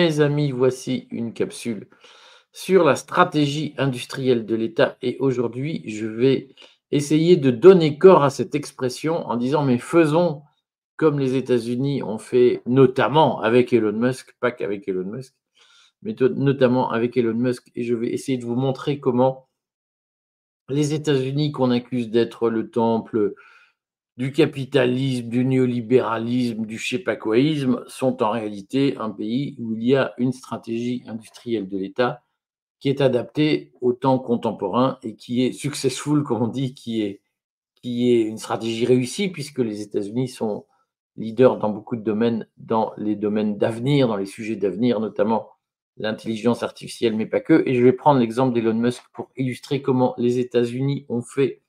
Mes amis, voici une capsule sur la stratégie industrielle de l'État. Et aujourd'hui, je vais essayer de donner corps à cette expression en disant, mais faisons comme les États-Unis ont fait, notamment avec Elon Musk, pas qu'avec Elon Musk, mais notamment avec Elon Musk. Et je vais essayer de vous montrer comment les États-Unis, qu'on accuse d'être le temple du capitalisme, du néolibéralisme, du je sont en réalité un pays où il y a une stratégie industrielle de l'État qui est adaptée au temps contemporain et qui est successful, comme on dit, qui est une stratégie réussie, puisque les États-Unis sont leaders dans beaucoup de domaines, dans les domaines d'avenir, dans les sujets d'avenir, notamment l'intelligence artificielle, mais pas que. Et je vais prendre l'exemple d'Elon Musk pour illustrer comment les États-Unis ont fait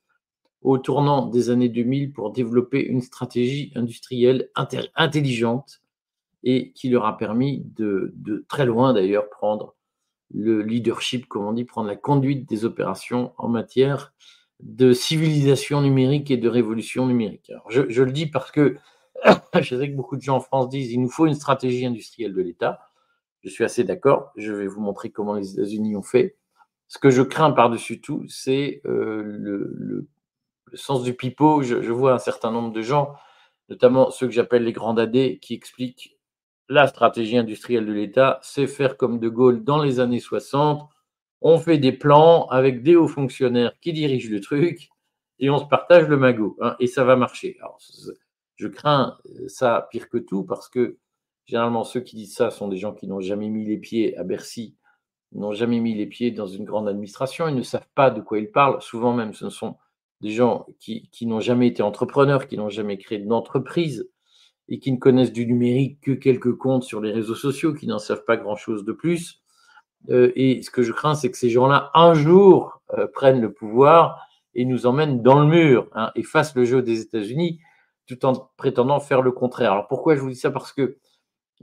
au tournant des années 2000 pour développer une stratégie industrielle intelligente et qui leur a permis de, très loin d'ailleurs prendre le leadership, comme on dit, prendre la conduite des opérations en matière de civilisation numérique et de révolution numérique. je, le dis parce que je sais que beaucoup de gens en France disent il nous faut une stratégie industrielle de l'État. Je suis assez d'accord. Je vais vous montrer comment les États-Unis ont fait. Ce que je crains par-dessus tout, c'est euh, le sens du pipeau, je, vois un certain nombre de gens, notamment ceux que j'appelle les grands dadés, qui expliquent la stratégie industrielle de l'État, c'est faire comme De Gaulle dans les années 60. On fait des plans avec des hauts fonctionnaires qui dirigent le truc et on se partage le magot. Hein, et ça va marcher. je crains ça pire que tout parce que généralement ceux qui disent ça sont des gens qui n'ont jamais mis les pieds à Bercy, n'ont jamais mis les pieds dans une grande administration, ils ne savent pas de quoi ils parlent. Souvent même, ce ne sont des gens qui, n'ont jamais été entrepreneurs, qui n'ont jamais créé d'entreprise et qui ne connaissent du numérique que quelques comptes sur les réseaux sociaux, qui n'en savent pas grand-chose de plus. Euh, et ce que je crains, c'est que ces gens-là, un jour, euh, prennent le pouvoir et nous emmènent dans le mur hein, et fassent le jeu des États-Unis tout en prétendant faire le contraire. Alors pourquoi je vous dis ça? Parce que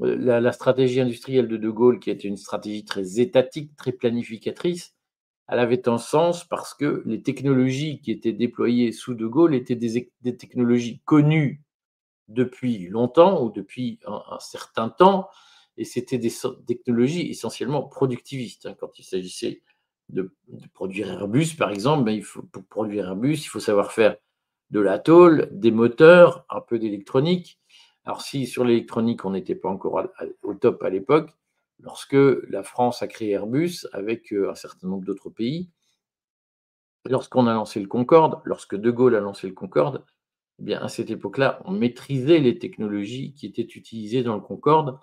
euh, la, la, stratégie industrielle de De Gaulle, qui était une stratégie très étatique, très planificatrice, elle avait un sens parce que les technologies qui étaient déployées sous De Gaulle étaient des, technologies connues depuis longtemps ou depuis un, certain temps, et c'était des technologies essentiellement productivistes. Hein. Quand il s'agissait de, produire Airbus, par exemple, ben, pour produire Airbus, il faut savoir faire de la tôle, des moteurs, un peu d'électronique. Alors si sur l'électronique, on n'était pas encore au top à l'époque, lorsque la France a créé Airbus avec euh, un certain nombre d'autres pays, lorsqu'on a lancé le Concorde, lorsque De Gaulle a lancé le Concorde, eh bien à cette époque-là, on maîtrisait les technologies qui étaient utilisées dans le Concorde.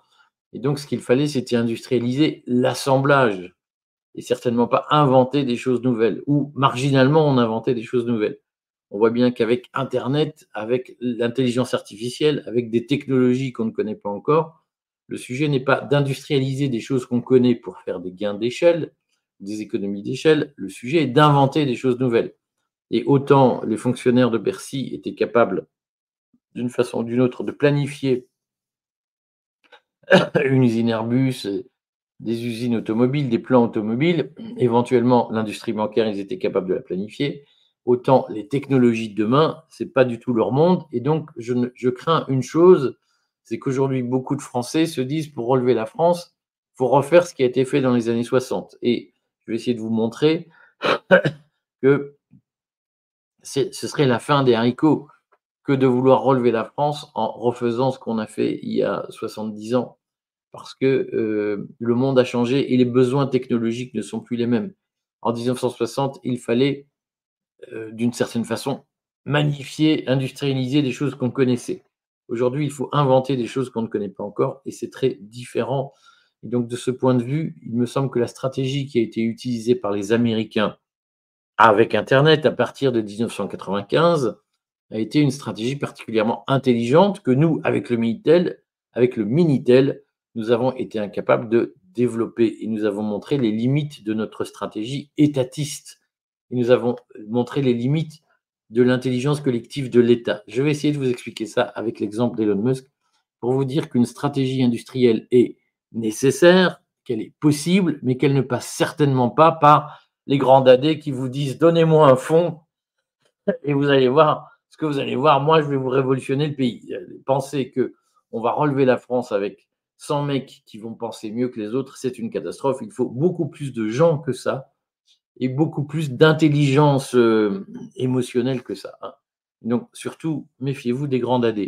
Et donc, ce qu'il fallait, c'était industrialiser l'assemblage et certainement pas inventer des choses nouvelles, ou marginalement, on inventait des choses nouvelles. On voit bien qu'avec Internet, avec l'intelligence artificielle, avec des technologies qu'on ne connaît pas encore, le sujet n'est pas d'industrialiser des choses qu'on connaît pour faire des gains d'échelle, des économies d'échelle. Le sujet est d'inventer des choses nouvelles. Et autant les fonctionnaires de Bercy étaient capables, d'une façon ou d'une autre, de planifier une usine Airbus, des usines automobiles, des plans automobiles, éventuellement l'industrie bancaire, ils étaient capables de la planifier. Autant les technologies de demain, ce n'est pas du tout leur monde. Et donc, je, je crains une chose, c'est qu'aujourd'hui, beaucoup de Français se disent pour relever la France, il faut refaire ce qui a été fait dans les années 60. Et je vais essayer de vous montrer que ce serait la fin des haricots que de vouloir relever la France en refaisant ce qu'on a fait il y a 70 ans. Parce que euh, le monde a changé et les besoins technologiques ne sont plus les mêmes. En 1960, il fallait, euh, d'une certaine façon, magnifier, industrialiser des choses qu'on connaissait. Aujourd'hui, il faut inventer des choses qu'on ne connaît pas encore et c'est très différent. Donc, de ce point de vue, il me semble que la stratégie qui a été utilisée par les Américains avec Internet à partir de 1995 a été une stratégie particulièrement intelligente que nous, avec le Minitel, avec le Minitel, nous avons été incapables de développer et nous avons montré les limites de notre stratégie étatiste. Et nous avons montré les limites de l'intelligence collective de l'État. Je vais essayer de vous expliquer ça avec l'exemple d'Elon Musk pour vous dire qu'une stratégie industrielle est nécessaire, qu'elle est possible, mais qu'elle ne passe certainement pas par les grands dadés qui vous disent donnez-moi un fonds et vous allez voir ce que vous allez voir. Moi, je vais vous révolutionner le pays. Pensez que on va relever la France avec 100 mecs qui vont penser mieux que les autres, c'est une catastrophe. Il faut beaucoup plus de gens que ça et beaucoup plus d'intelligence euh, émotionnelle que ça. Hein. Donc, surtout, méfiez-vous des grands AD.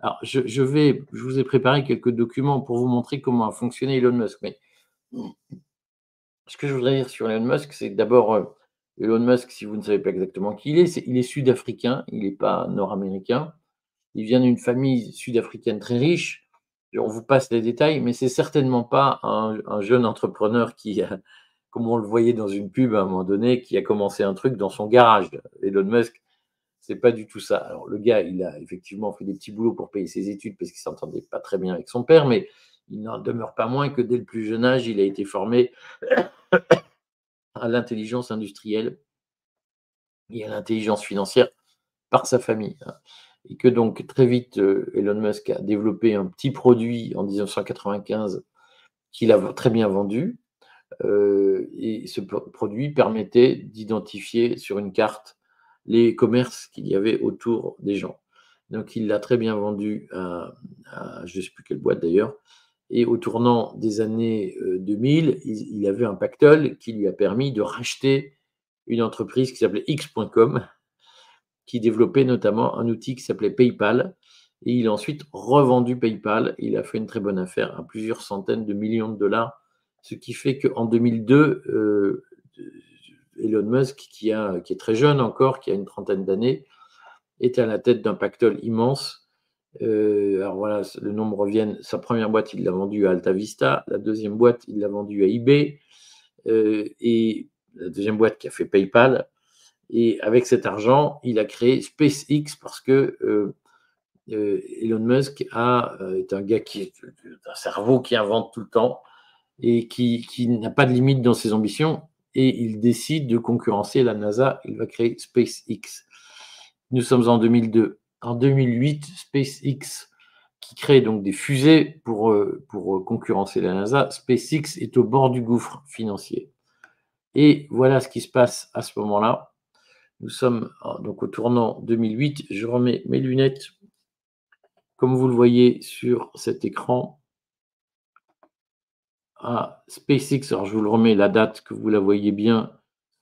Alors, je, vais, je vous ai préparé quelques documents pour vous montrer comment a fonctionné Elon Musk. Mais ce que je voudrais dire sur Elon Musk, c'est d'abord, euh, Elon Musk, si vous ne savez pas exactement qui il est, il est sud-africain, il n'est pas nord-américain. Il vient d'une famille sud-africaine très riche. On vous passe les détails, mais c'est certainement pas un, jeune entrepreneur qui, comme on le voyait dans une pub à un moment donné, qui a commencé un truc dans son garage. Elon Musk, c'est pas du tout ça. Alors, le gars, il a effectivement fait des petits boulots pour payer ses études parce qu'il s'entendait pas très bien avec son père, mais il n'en demeure pas moins que dès le plus jeune âge, il a été formé à l'intelligence industrielle et à l'intelligence financière par sa famille. Hein. Et que donc, très vite, euh, Elon Musk a développé un petit produit en 1995 qu'il a très bien vendu. Euh, et ce produit permettait d'identifier sur une carte les commerces qu'il y avait autour des gens. Donc il l'a très bien vendu à, je ne sais plus quelle boîte d'ailleurs. Et au tournant des années 2000, euh, il, avait un pactole qui lui a permis de racheter une entreprise qui s'appelait X.com, qui développait notamment un outil qui s'appelait PayPal. Et il a ensuite revendu PayPal. Il a fait une très bonne affaire à plusieurs centaines de millions de dollars, ce qui fait qu'en 2002, Elon Musk, qui, est très jeune encore, qui a une trentaine d'années, est à la tête d'un pactole immense. Euh, alors voilà, le nombre revient. Sa première boîte, il l'a vendue à Alta Vista. La deuxième boîte, il l'a vendue à eBay. Euh, et la deuxième boîte qui a fait PayPal. Et avec cet argent, il a créé SpaceX parce que euh, Elon Musk est un gars qui est un cerveau qui invente tout le temps et qui, qui n'a pas de limite dans ses ambitions et il décide de concurrencer la NASA. Il va créer SpaceX. Nous sommes en 2002. En 2008, SpaceX, qui crée donc des fusées pour, euh, pour concurrencer la NASA, SpaceX est au bord du gouffre financier. Et voilà ce qui se passe à ce moment-là. Nous sommes donc au tournant 2008. Je remets mes lunettes, comme vous le voyez sur cet écran SpaceX. Alors, je vous le remets la date que vous la voyez bien.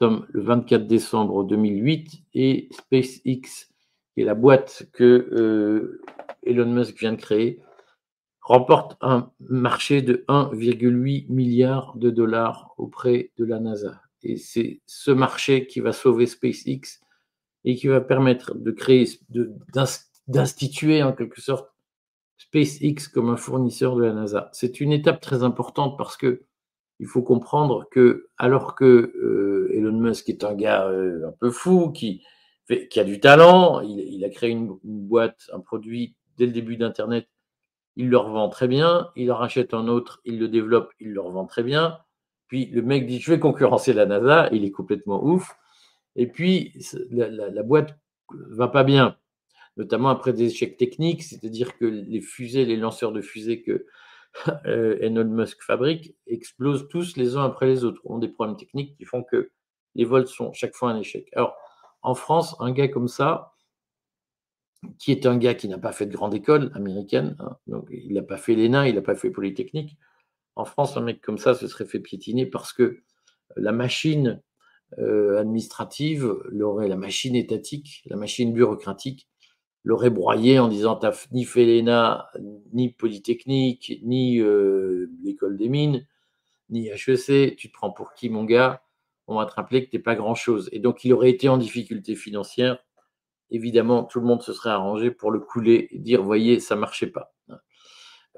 Sommes le 24 décembre 2008 et SpaceX, qui est la boîte que euh, Elon Musk vient de créer, remporte un marché de 1,8 milliard de dollars auprès de la NASA. Et c'est ce marché qui va sauver SpaceX et qui va permettre de créer, d'instituer en quelque sorte SpaceX comme un fournisseur de la NASA. C'est une étape très importante parce que il faut comprendre que, alors que euh, Elon Musk est un gars euh, un peu fou, qui, a du talent, il, a créé une, boîte, un produit dès le début d'Internet, il le revend très bien, il en rachète un autre, il le développe, il le revend très bien. Puis le mec dit Je vais concurrencer la NASA, il est complètement ouf. Et puis la, la, la boîte va pas bien notamment après des échecs techniques, c'est-à-dire que les fusées, les lanceurs de fusées que euh, Elon Musk fabrique explosent tous les uns après les autres, ont des problèmes techniques qui font que les vols sont chaque fois un échec. Alors, en France, un gars comme ça, qui est un gars qui n'a pas fait de grande école américaine, hein, donc il n'a pas fait l'ENA, il n'a pas fait Polytechnique. En France, un mec comme ça se serait fait piétiner parce que la machine euh, administrative, la machine étatique, la machine bureaucratique l'aurait broyé en disant t'as ni fait ni Polytechnique, ni euh, l'école des mines, ni HEC, tu te prends pour qui mon gars? On va te rappeler que t'es pas grand-chose. Et donc il aurait été en difficulté financière. Évidemment, tout le monde se serait arrangé pour le couler et dire voyez, ça marchait pas.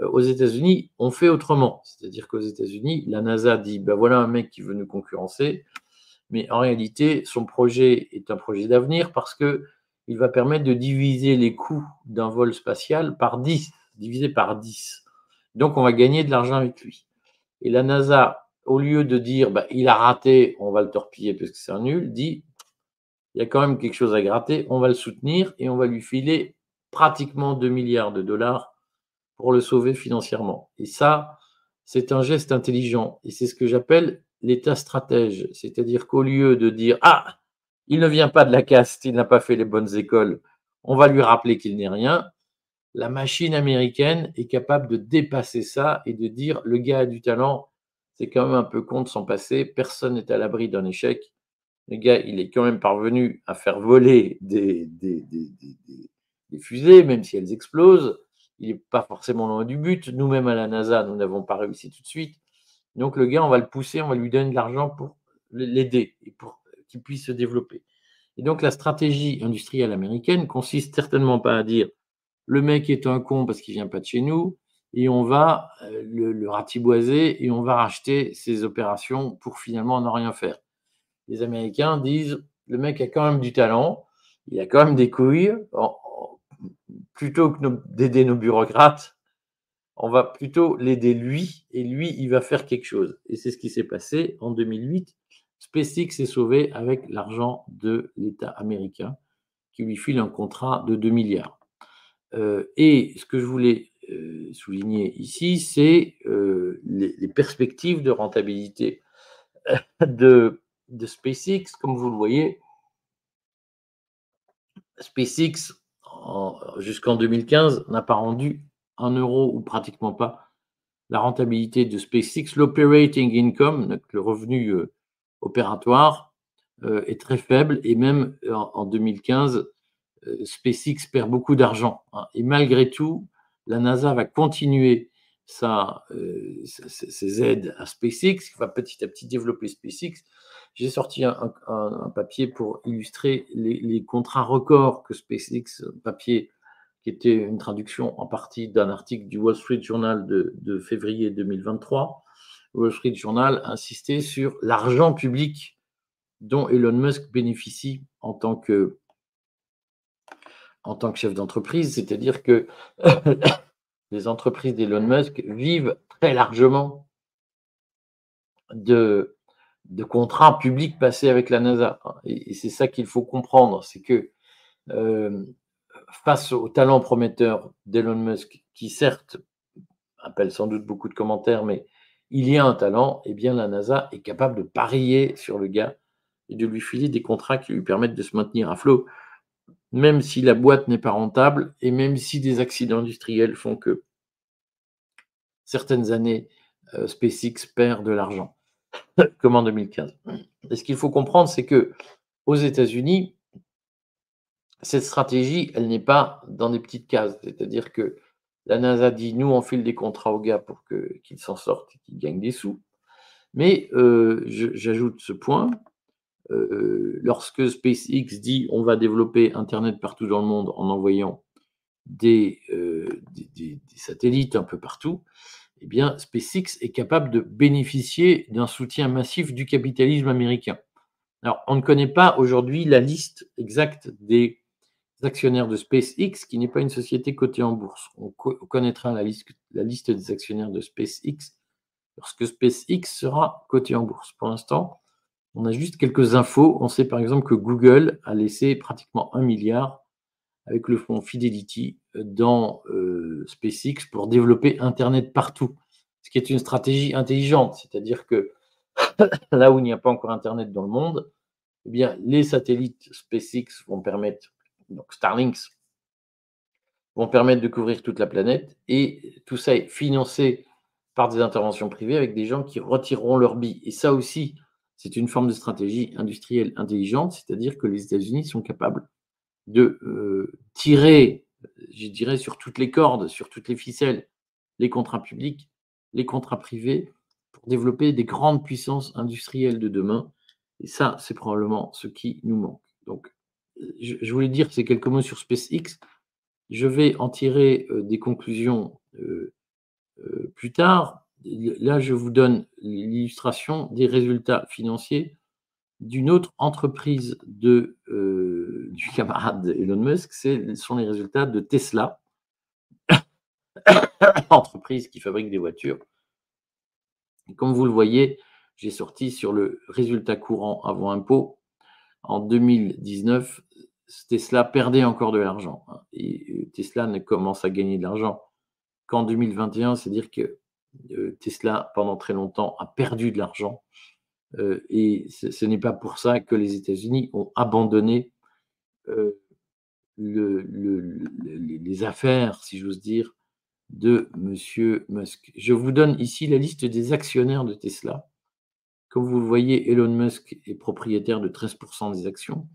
Euh, aux États-Unis, on fait autrement. C'est-à-dire qu'aux États-Unis, la NASA dit ben voilà un mec qui veut nous concurrencer, mais en réalité, son projet est un projet d'avenir parce que il va permettre de diviser les coûts d'un vol spatial par 10, divisé par 10. Donc, on va gagner de l'argent avec lui. Et la NASA, au lieu de dire bah, il a raté, on va le torpiller parce que c'est un nul, dit il y a quand même quelque chose à gratter, on va le soutenir et on va lui filer pratiquement 2 milliards de dollars pour le sauver financièrement. Et ça, c'est un geste intelligent. Et c'est ce que j'appelle l'état stratège. C'est-à-dire qu'au lieu de dire Ah, il ne vient pas de la caste, il n'a pas fait les bonnes écoles. On va lui rappeler qu'il n'est rien. la machine américaine est capable de dépasser ça et de dire le gars a du talent, c'est quand même un peu con de s'en passer, personne n'est à l'abri d'un échec. Le gars, il est quand même parvenu à faire voler des, fusées, même si elles explosent. Il n'est pas forcément loin du but. Nous-mêmes à la NASA, nous n'avons pas réussi tout de suite. Donc le gars, on va le pousser, on va lui donner de l'argent pour l'aider et pour qu'il puisse se développer. Et donc la stratégie industrielle américaine consiste certainement pas à dire le mec est un con parce qu'il vient pas de chez nous et on va euh, le, ratiboiser et on va racheter ses opérations pour finalement ne rien faire. Les Américains disent le mec a quand même du talent, il a quand même des couilles. plutôt que d'aider nos bureaucrates, on va plutôt l'aider lui et lui, il va faire quelque chose. Et c'est ce qui s'est passé en 2008 SpaceX est sauvé avec l'argent de l'État américain qui lui file un contrat de 2 milliards. Euh, et ce que je voulais euh, souligner ici, c'est euh, les, perspectives de rentabilité de, SpaceX. Comme vous le voyez, SpaceX, jusqu'en 2015, n'a pas rendu un euro ou pratiquement pas la rentabilité de SpaceX. L'operating income, le revenu opératoire euh, est très faible et même euh, en, 2015, euh, SpaceX perd beaucoup d'argent. Hein. Et malgré tout, la NASA va continuer sa, ses aides à SpaceX, va petit à petit développer SpaceX. J'ai sorti un, papier pour illustrer les, contrats records que SpaceX, papier qui était une traduction en partie d'un article du Wall Street Journal de février 2023, Wall Street Journal insistait sur l'argent public dont Elon Musk bénéficie en tant que, en tant que chef d'entreprise, c'est-à-dire que les entreprises d'Elon Musk vivent très largement de, de contrats publics passés avec la NASA. Et, c'est ça qu'il faut comprendre, c'est que euh, face au talent prometteur d'Elon Musk, qui certes appelle sans doute beaucoup de commentaires, mais il y a un talent, eh bien la NASA est capable de parier sur le gars et de lui filer des contrats qui lui permettent de se maintenir à flot, même si la boîte n'est pas rentable et même si des accidents industriels font que certaines années, euh, SpaceX perd de l'argent, comme en 2015. Et ce qu'il faut comprendre, c'est que aux États-Unis, cette stratégie, elle n'est pas dans des petites cases. C'est-à-dire que la NASA dit nous, on file des contrats aux gars pour qu'ils s'en sortent et qu'ils gagnent des sous. Mais euh, j'ajoute ce point. Euh, lorsque SpaceX dit on va développer Internet partout dans le monde en envoyant des, euh, des, satellites un peu partout, eh bien, SpaceX est capable de bénéficier d'un soutien massif du capitalisme américain. Alors, on ne connaît pas aujourd'hui la liste exacte des actionnaires de SpaceX, qui n'est pas une société cotée en bourse. On, connaîtra la liste, des actionnaires de SpaceX lorsque SpaceX sera coté en bourse. Pour l'instant, on a juste quelques infos. On sait par exemple que Google a laissé pratiquement un milliard avec le fonds Fidelity dans euh, SpaceX pour développer Internet partout, ce qui est une stratégie intelligente, c'est-à-dire que là où il n'y a pas encore Internet dans le monde, eh bien, les satellites SpaceX vont permettre donc Starlinks, vont permettre de couvrir toute la planète. Et tout ça est financé par des interventions privées avec des gens qui retireront leur billes. Et ça aussi, c'est une forme de stratégie industrielle intelligente, c'est-à-dire que les États-Unis sont capables de euh, tirer, je dirais, sur toutes les cordes, sur toutes les ficelles, les contrats publics, les contrats privés, pour développer des grandes puissances industrielles de demain. Et ça, c'est probablement ce qui nous manque. Donc, je, voulais dire ces quelques mots sur SpaceX. Je vais en tirer euh, des conclusions euh, euh, plus tard. Là, je vous donne l'illustration des résultats financiers d'une autre entreprise de, du camarade Elon Musk. Ce sont les résultats de Tesla, entreprise qui fabrique des voitures. comme vous le voyez, j'ai sorti sur le résultat courant avant impôt en 2019, Tesla perdait encore de l'argent. Hein, et euh, Tesla ne commence à gagner de l'argent qu'en 2021, c'est-à-dire que euh, Tesla, pendant très longtemps, a perdu de l'argent. Euh, et ce, n'est pas pour ça que les États-Unis ont abandonné les affaires, si j'ose dire, de M. Musk. Je vous donne ici la liste des actionnaires de Tesla. Comme vous le voyez, Elon Musk est propriétaire de 13% des actions,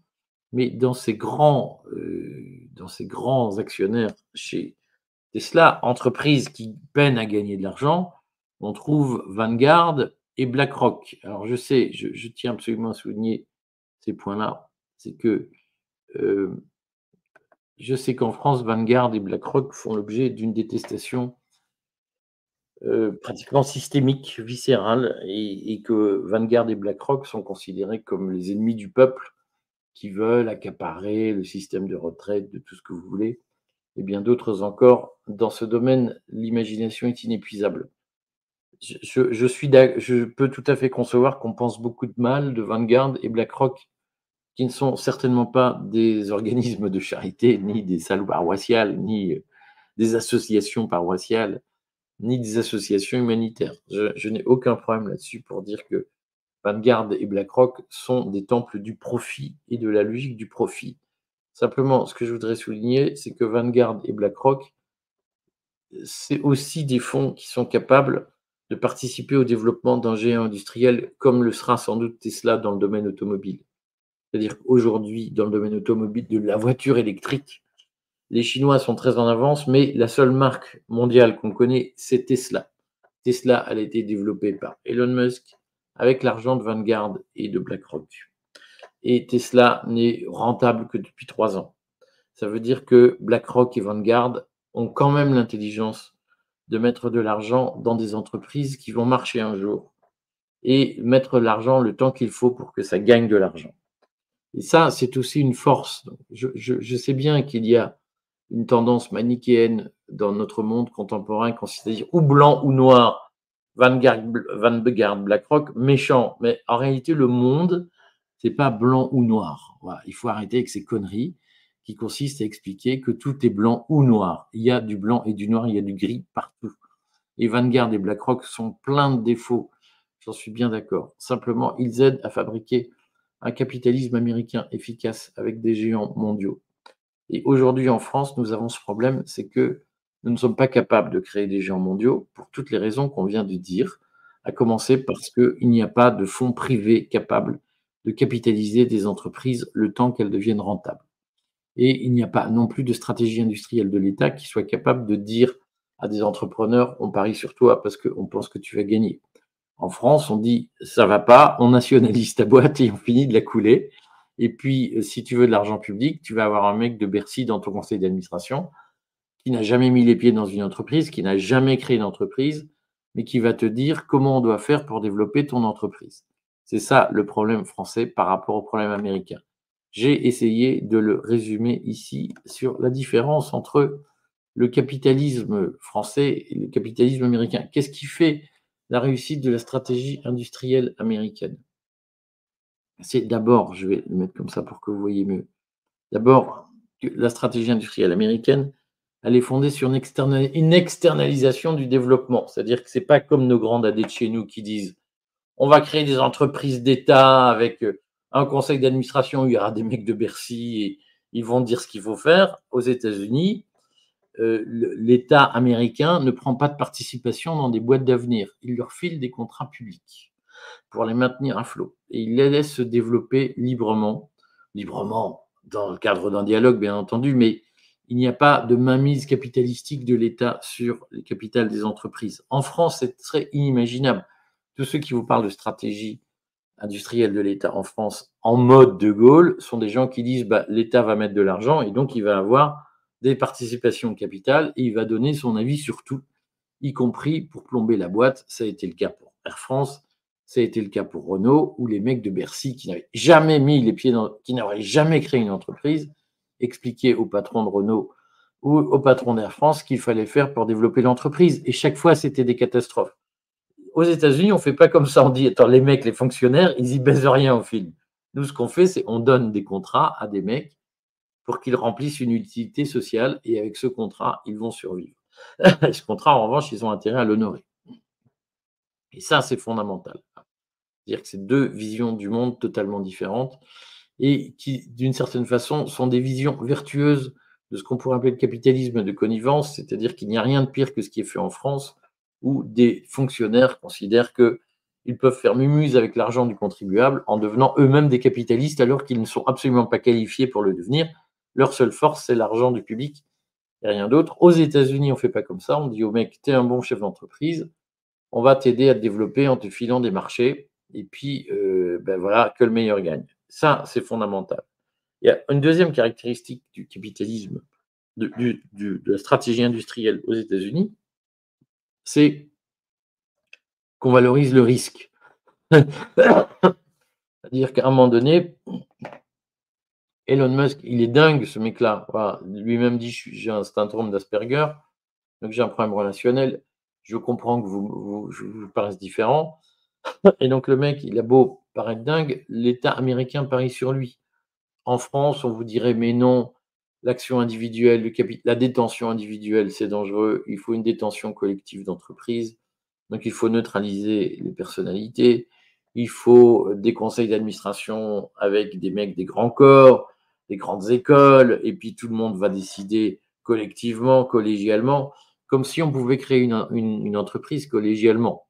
mais dans ces grands, euh, dans ces grands actionnaires chez Tesla, entreprise qui peine à gagner de l'argent, on trouve Vanguard et BlackRock. Alors je sais, je, tiens absolument à souligner ces points-là, c'est que euh, je sais qu'en France, Vanguard et BlackRock font l'objet d'une détestation euh, pratiquement systémique, viscérale, et, que Vanguard et BlackRock sont considérés comme les ennemis du peuple qui veulent accaparer le système de retraite, de tout ce que vous voulez, et bien d'autres encore. Dans ce domaine, l'imagination est inépuisable. Je peux tout à fait concevoir qu'on pense beaucoup de mal de Vanguard et BlackRock qui ne sont certainement pas des organismes de charité, ni des salles paroissiales, ni euh, des associations paroissiales, ni des associations humanitaires. Je, n'ai aucun problème là-dessus pour dire que Vanguard et BlackRock sont des temples du profit et de la logique du profit. Simplement, ce que je voudrais souligner, c'est que Vanguard et BlackRock, c'est aussi des fonds qui sont capables de participer au développement d'un géant industriel comme le sera sans doute Tesla dans le domaine automobile. C'est-à-dire qu'aujourd'hui, dans le domaine automobile de la voiture électrique, les Chinois sont très en avance, mais la seule marque mondiale qu'on connaît, c'est Tesla. Tesla, elle a été développée par Elon Musk avec l'argent de Vanguard et de BlackRock. Et Tesla n'est rentable que depuis trois ans. Ça veut dire que BlackRock et Vanguard ont quand même l'intelligence de mettre de l'argent dans des entreprises qui vont marcher un jour et mettre l'argent le temps qu'il faut pour que ça gagne de l'argent. Et ça, c'est aussi une force. Je, sais bien qu'il y a une tendance manichéenne dans notre monde contemporain, consiste à dire ou blanc ou noir, Vanguard, Vanguard, BlackRock, méchant. Mais en réalité, le monde, c'est pas blanc ou noir. Il faut arrêter avec ces conneries qui consistent à expliquer que tout est blanc ou noir. Il y a du blanc et du noir, il y a du gris partout. Et Vanguard et BlackRock sont pleins de défauts. J'en suis bien d'accord. Simplement, ils aident à fabriquer un capitalisme américain efficace avec des géants mondiaux. Et aujourd'hui en France, nous avons ce problème, c'est que nous ne sommes pas capables de créer des géants mondiaux pour toutes les raisons qu'on vient de dire, à commencer parce qu'il n'y a pas de fonds privés capables de capitaliser des entreprises le temps qu'elles deviennent rentables. Et il n'y a pas non plus de stratégie industrielle de l'État qui soit capable de dire à des entrepreneurs, on parie sur toi parce qu'on pense que tu vas gagner. En France, on dit ça va pas, on nationalise ta boîte et on finit de la couler. Et puis, si tu veux de l'argent public, tu vas avoir un mec de Bercy dans ton conseil d'administration qui n'a jamais mis les pieds dans une entreprise, qui n'a jamais créé une entreprise, mais qui va te dire comment on doit faire pour développer ton entreprise. C'est ça le problème français par rapport au problème américain. J'ai essayé de le résumer ici sur la différence entre le capitalisme français et le capitalisme américain. Qu'est-ce qui fait la réussite de la stratégie industrielle américaine? C'est d'abord, je vais le mettre comme ça pour que vous voyez mieux, d'abord, la stratégie industrielle américaine, elle est fondée sur une, externalisation du développement. C'est-à-dire que ce n'est pas comme nos grands dadés de chez nous qui disent on va créer des entreprises d'État avec euh, un conseil d'administration où il y aura des mecs de Bercy et ils vont dire ce qu'il faut faire. Aux États-Unis, euh, l'État américain ne prend pas de participation dans des boîtes d'avenir. Il leur file des contrats publics pour les maintenir à flot. Et il les laisse se développer librement, librement dans le cadre d'un dialogue, bien entendu, mais il n'y a pas de mainmise capitalistique de l'État sur les capitales des entreprises. En France, c'est très inimaginable. Tous ceux qui vous parlent de stratégie industrielle de l'État en France en mode de Gaulle sont des gens qui disent bah, l'État va mettre de l'argent et donc il va avoir des participations capitales et il va donner son avis sur tout, y compris pour plomber la boîte. Ça a été le cas pour Air France, ça a été le cas pour Renault, ou les mecs de Bercy qui n'avaient jamais mis les pieds dans, qui n'auraient jamais créé une entreprise, expliquaient au patron de Renault ou au patron d'Air France qu'il fallait faire pour développer l'entreprise. Et chaque fois, c'était des catastrophes. Aux États-Unis, on ne fait pas comme ça. On dit, les mecs, les fonctionnaires, ils y baisent rien au film. Nous, ce qu'on fait, c'est on donne des contrats à des mecs pour qu'ils remplissent une utilité sociale et avec ce contrat, ils vont survivre. ce contrat, en revanche, ils ont intérêt à l'honorer. Et ça, c'est fondamental. C'est-à-dire que c'est deux visions du monde totalement différentes et qui, d'une certaine façon, sont des visions vertueuses de ce qu'on pourrait appeler le capitalisme de connivence, c'est-à-dire qu'il n'y a rien de pire que ce qui est fait en France, où des fonctionnaires considèrent qu'ils peuvent faire mumuse avec l'argent du contribuable en devenant eux-mêmes des capitalistes alors qu'ils ne sont absolument pas qualifiés pour le devenir. Leur seule force, c'est l'argent du public et rien d'autre. Aux États-Unis, on ne fait pas comme ça. On dit au mec, tu es un bon chef d'entreprise, on va t'aider à te développer en te filant des marchés, et puis euh, ben voilà, que le meilleur gagne. Ça, c'est fondamental. Il y a une deuxième caractéristique du capitalisme, de, la stratégie industrielle aux États-Unis, c'est qu'on valorise le risque. C'est-à-dire qu'à un moment donné, Elon Musk, il est dingue ce mec-là. Lui-même dit j'ai un syndrome d'Asperger, donc j'ai un problème relationnel. Je comprends que vous, vous, je vous paraisse différent. Et donc le mec, il a beau paraître dingue, l'État américain parie sur lui. En France, on vous dirait mais non, l'action individuelle, le la détention individuelle, c'est dangereux. Il faut une détention collective d'entreprise. Donc, il faut neutraliser les personnalités. Il faut des conseils d'administration avec des mecs des grands corps, des grandes écoles, et puis tout le monde va décider collectivement, collégialement, comme si on pouvait créer une, entreprise collégialement.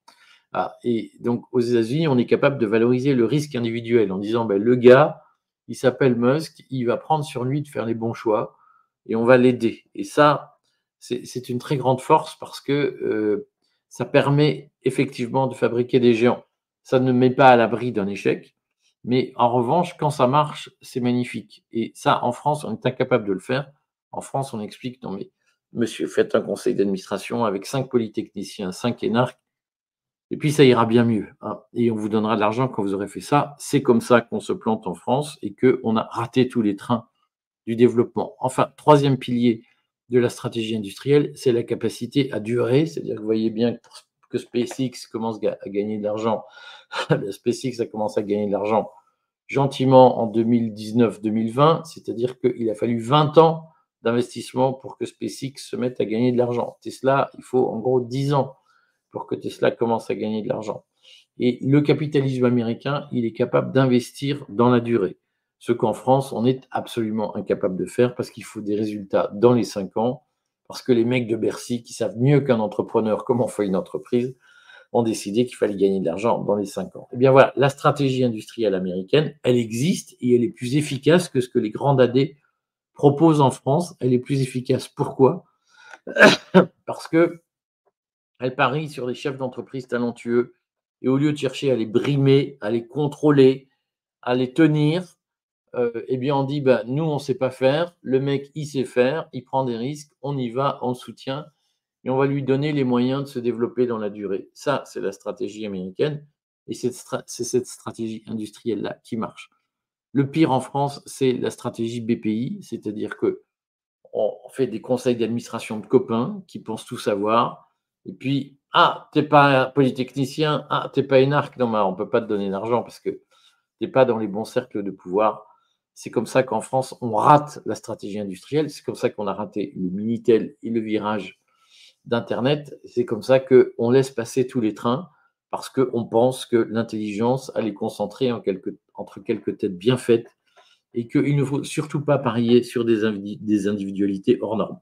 Ah, et donc, aux États-Unis, on est capable de valoriser le risque individuel en disant, ben, le gars, il s'appelle Musk, il va prendre sur lui de faire les bons choix et on va l'aider. Et ça, c'est une très grande force parce que euh, ça permet effectivement de fabriquer des géants. Ça ne met pas à l'abri d'un échec, mais en revanche, quand ça marche, c'est magnifique. Et ça, en France, on est incapable de le faire. En France, on explique, non mais monsieur, faites un conseil d'administration avec cinq polytechniciens, cinq énarques, et puis ça ira bien mieux. Hein. Et on vous donnera de l'argent quand vous aurez fait ça. C'est comme ça qu'on se plante en France et qu'on a raté tous les trains du développement. Enfin, troisième pilier de la stratégie industrielle, c'est la capacité à durer. C'est-à-dire que vous voyez bien que SpaceX commence à gagner de l'argent. SpaceX a commencé à gagner de l'argent gentiment en 2019-2020, c'est-à-dire qu'il a fallu 20 ans d'investissement pour que SpaceX se mette à gagner de l'argent. Tesla, il faut en gros 10 ans pour que Tesla commence à gagner de l'argent. Et le capitalisme américain, il est capable d'investir dans la durée. Ce qu'en France, on est absolument incapable de faire parce qu'il faut des résultats dans les cinq ans, parce que les mecs de Bercy, qui savent mieux qu'un entrepreneur comment fait une entreprise, ont décidé qu'il fallait gagner de l'argent dans les cinq ans. Eh bien voilà, la stratégie industrielle américaine, elle existe et elle est plus efficace que ce que les grands AD proposent en France. Elle est plus efficace. Pourquoi? Parce que elle parie sur des chefs d'entreprise talentueux et au lieu de chercher à les brimer, à les contrôler, à les tenir, euh, eh bien on dit bah, nous on ne sait pas faire, le mec il sait faire, il prend des risques, on y va, on soutient et on va lui donner les moyens de se développer dans la durée. Ça, c'est la stratégie américaine et c'est cette stratégie industrielle-là qui marche. Le pire en France, c'est la stratégie BPI, c'est-à-dire que on fait des conseils d'administration de copains qui pensent tout savoir, et puis, ah, t'es pas polytechnicien, ah, t'es pas énarque. Non, mais on peut pas te donner d'argent parce que t'es pas dans les bons cercles de pouvoir. C'est comme ça qu'en France, on rate la stratégie industrielle. C'est comme ça qu'on a raté le Minitel et le virage d'Internet. C'est comme ça qu'on laisse passer tous les trains parce qu'on pense que l'intelligence, elle est concentrée en entre quelques têtes bien faites et qu'il ne faut surtout pas parier sur des individualités hors normes.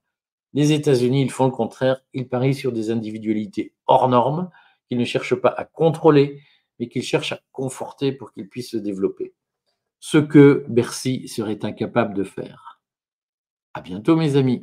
Les États-Unis, ils font le contraire. Ils parient sur des individualités hors normes qu'ils ne cherchent pas à contrôler, mais qu'ils cherchent à conforter pour qu'ils puissent se développer. Ce que Bercy serait incapable de faire. À bientôt, mes amis.